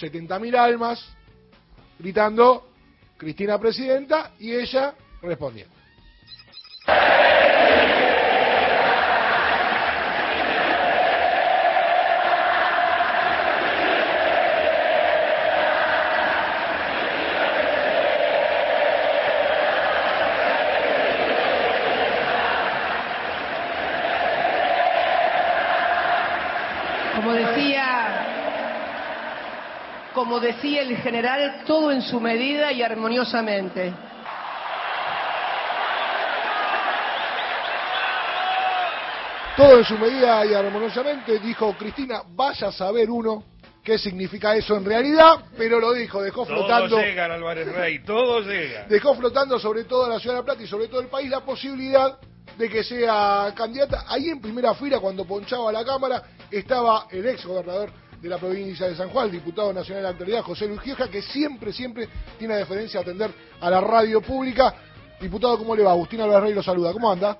70.000 almas gritando Cristina Presidenta y ella respondiendo. Como decía el general, todo en su medida y armoniosamente. Todo en su medida y armoniosamente, dijo Cristina, vaya a saber uno qué significa eso en realidad, pero lo dijo, dejó flotando. Todo llega, Álvarez Rey, todo llega. Dejó flotando sobre toda la ciudad de La Plata y sobre todo el país la posibilidad de que sea candidata. Ahí en primera fila, cuando ponchaba la Cámara, estaba el ex gobernador de la provincia de San Juan, el diputado nacional de la actualidad, José Luis Gieja, que siempre, siempre tiene deferencia a atender a la radio pública. Diputado, ¿cómo le va? Agustín Álvarez Rey lo saluda. ¿Cómo anda?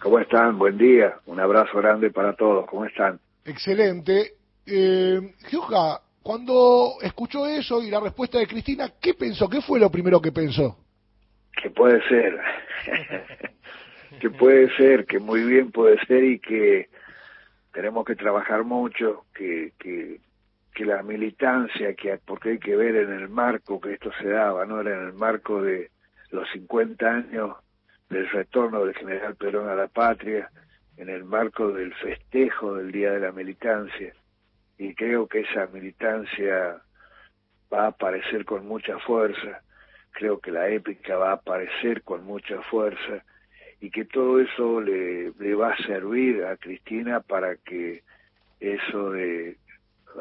¿Cómo están? Buen día. Un abrazo grande para todos. ¿Cómo están? Excelente. Eh, Gioja, cuando escuchó eso y la respuesta de Cristina, ¿qué pensó? ¿Qué fue lo primero que pensó? Que puede ser. que puede ser, que muy bien puede ser y que tenemos que trabajar mucho, que, la militancia, que porque hay que ver en el marco que esto se daba, ¿no? Era en el marco de los 50 años del retorno del general Perón a la patria, en el marco del festejo del Día de la Militancia, y creo que esa militancia va a aparecer con mucha fuerza, creo que la épica va a aparecer con mucha fuerza, y que todo eso le, le va a servir a Cristina para que eso de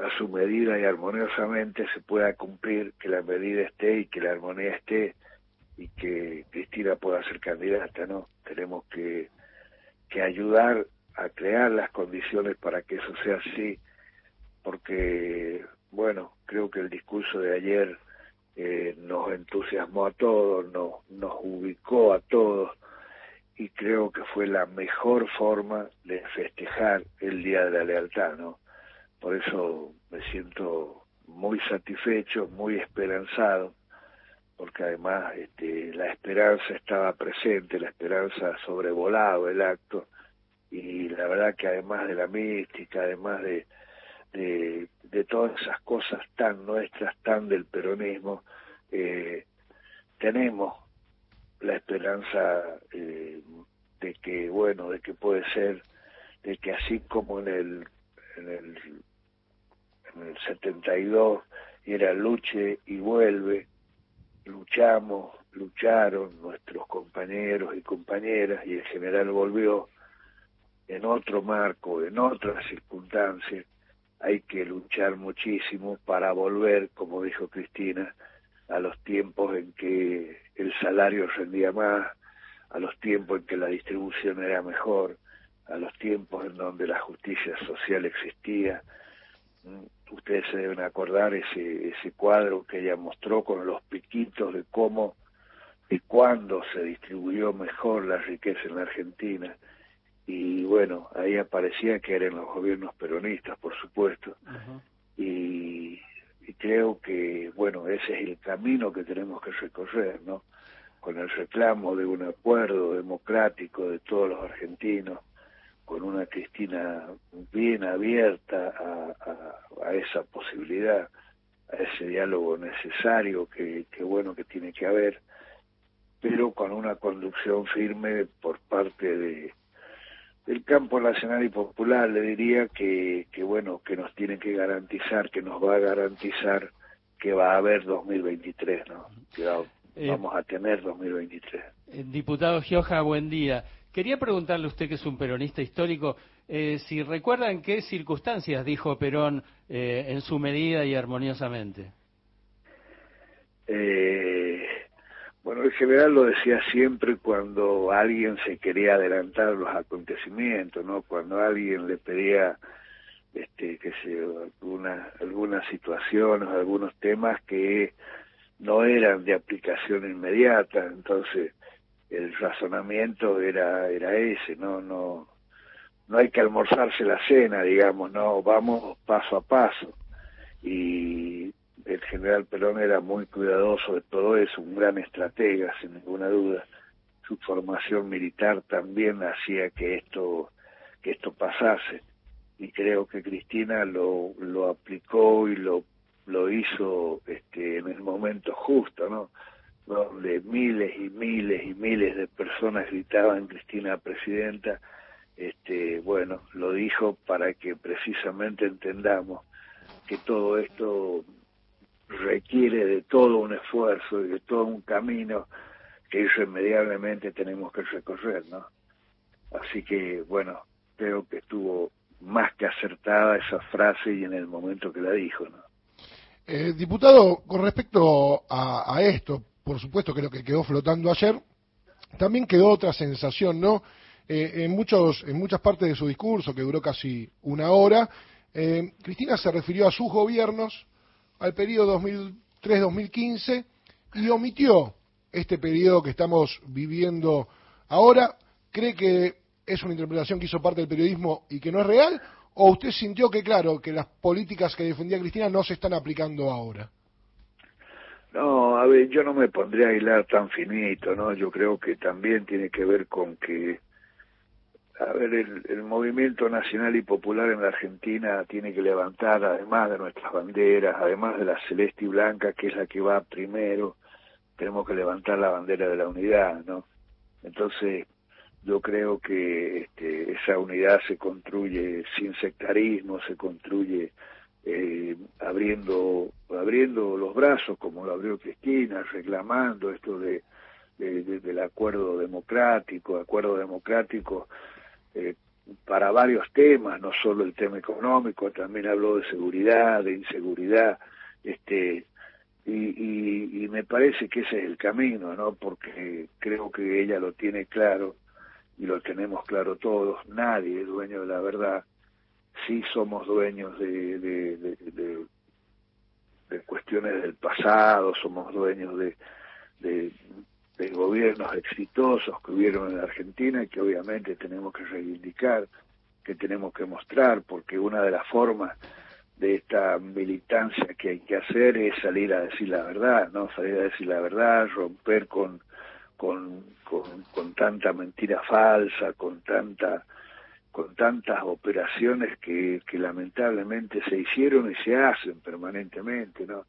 a su medida y armoniosamente se pueda cumplir, que la medida esté y que la armonía esté y que Cristina pueda ser candidata, ¿no? Tenemos que, que ayudar a crear las condiciones para que eso sea así, porque, bueno, creo que el discurso de ayer eh, nos entusiasmó a todos, nos, nos ubicó a todos, y creo que fue la mejor forma de festejar el Día de la Lealtad, ¿no? Por eso me siento muy satisfecho, muy esperanzado, porque además este, la esperanza estaba presente, la esperanza sobrevolaba el acto, y la verdad que además de la mística, además de, de, de todas esas cosas tan nuestras, tan del peronismo, eh, tenemos la esperanza eh, de que bueno de que puede ser de que así como en el en el en el 72 era luche y vuelve luchamos lucharon nuestros compañeros y compañeras y el general volvió en otro marco en otras circunstancias hay que luchar muchísimo para volver como dijo Cristina a los tiempos en que el salario rendía más, a los tiempos en que la distribución era mejor, a los tiempos en donde la justicia social existía. Mm, ustedes se deben acordar ese, ese cuadro que ella mostró con los piquitos de cómo y cuándo se distribuyó mejor la riqueza en la Argentina. Y bueno, ahí aparecía que eran los gobiernos peronistas, por supuesto y creo que, bueno, ese es el camino que tenemos que recorrer, ¿no? Con el reclamo de un acuerdo democrático de todos los argentinos, con una Cristina bien abierta a, esa posibilidad, a ese diálogo necesario que, que, bueno que tiene que haber, pero con una conducción firme por parte de, el campo nacional y popular le diría que, que bueno que nos tiene que garantizar que nos va a garantizar que va a haber 2023 no que eh, vamos a tener 2023 eh, diputado Gioja buen día. Quería preguntarle a usted que es un peronista histórico eh, si recuerda en qué circunstancias dijo Perón en su medida y armoniosamente. Eh, bueno, el general lo decía siempre cuando alguien se quería adelantar los acontecimientos, ¿no? Cuando alguien le pedía, este, qué sé algunas, algunas situaciones, algunos temas que no eran de aplicación inmediata, entonces el razonamiento era, era ese, no, no, no hay que almorzarse la cena, digamos, no, vamos paso a paso. Y general Perón era muy cuidadoso de todo eso, un gran estratega, sin ninguna duda. Su formación militar también hacía que esto, que esto pasase. Y creo que Cristina lo, lo aplicó y lo, lo hizo este, en el momento justo, ¿no? Donde miles y miles y miles de personas gritaban Cristina presidenta, este, bueno, lo dijo para que precisamente entendamos que todo esto requiere de todo un esfuerzo y de todo un camino que irremediablemente tenemos que recorrer, ¿no? Así que, bueno, creo que estuvo más que acertada esa frase y en el momento que la dijo, ¿no? Eh, diputado, con respecto a, esto, por supuesto creo que quedó flotando ayer, también quedó otra sensación, ¿no? Eh, en, muchos, en muchas partes de su discurso, que duró casi una hora, eh, Cristina se refirió a sus gobiernos, al periodo 2003-2015, y omitió este periodo que estamos viviendo ahora. ¿Cree que es una interpretación que hizo parte del periodismo y que no es real? ¿O usted sintió que, claro, que las políticas que defendía Cristina no se están aplicando ahora? No, a ver, yo no me pondría a hilar tan finito, ¿no? Yo creo que también tiene que ver con que a ver, el, movimiento nacional y popular en la Argentina tiene que levantar, además de nuestras banderas, además de la celeste y blanca, que es la que va primero, tenemos que levantar la bandera de la unidad, ¿no? Entonces, yo creo que este, esa unidad se construye sin sectarismo, se construye eh, abriendo, abriendo los brazos, como lo abrió Cristina, reclamando esto de, del acuerdo democrático, acuerdo democrático eh, para varios temas, no solo el tema económico, también habló de seguridad, de inseguridad, este, y, y, me parece que ese es el camino, ¿no? Porque creo que ella lo tiene claro y lo tenemos claro todos, nadie es dueño de la verdad, sí somos dueños de, de, de, cuestiones del pasado, somos dueños de, gobiernos exitosos que hubieron en Argentina y que obviamente tenemos que reivindicar, que tenemos que mostrar, porque una de las formas de esta militancia que hay que hacer es salir a decir la verdad, ¿no? Salir a decir la verdad, romper con, con, con, con tanta mentira falsa, con tanta con tantas operaciones que, que lamentablemente se hicieron y se hacen permanentemente, ¿no?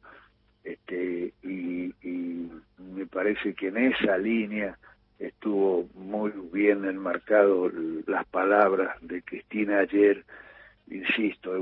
Este, y, y me parece que en esa línea estuvo muy bien enmarcado las palabras de Cristina ayer, insisto,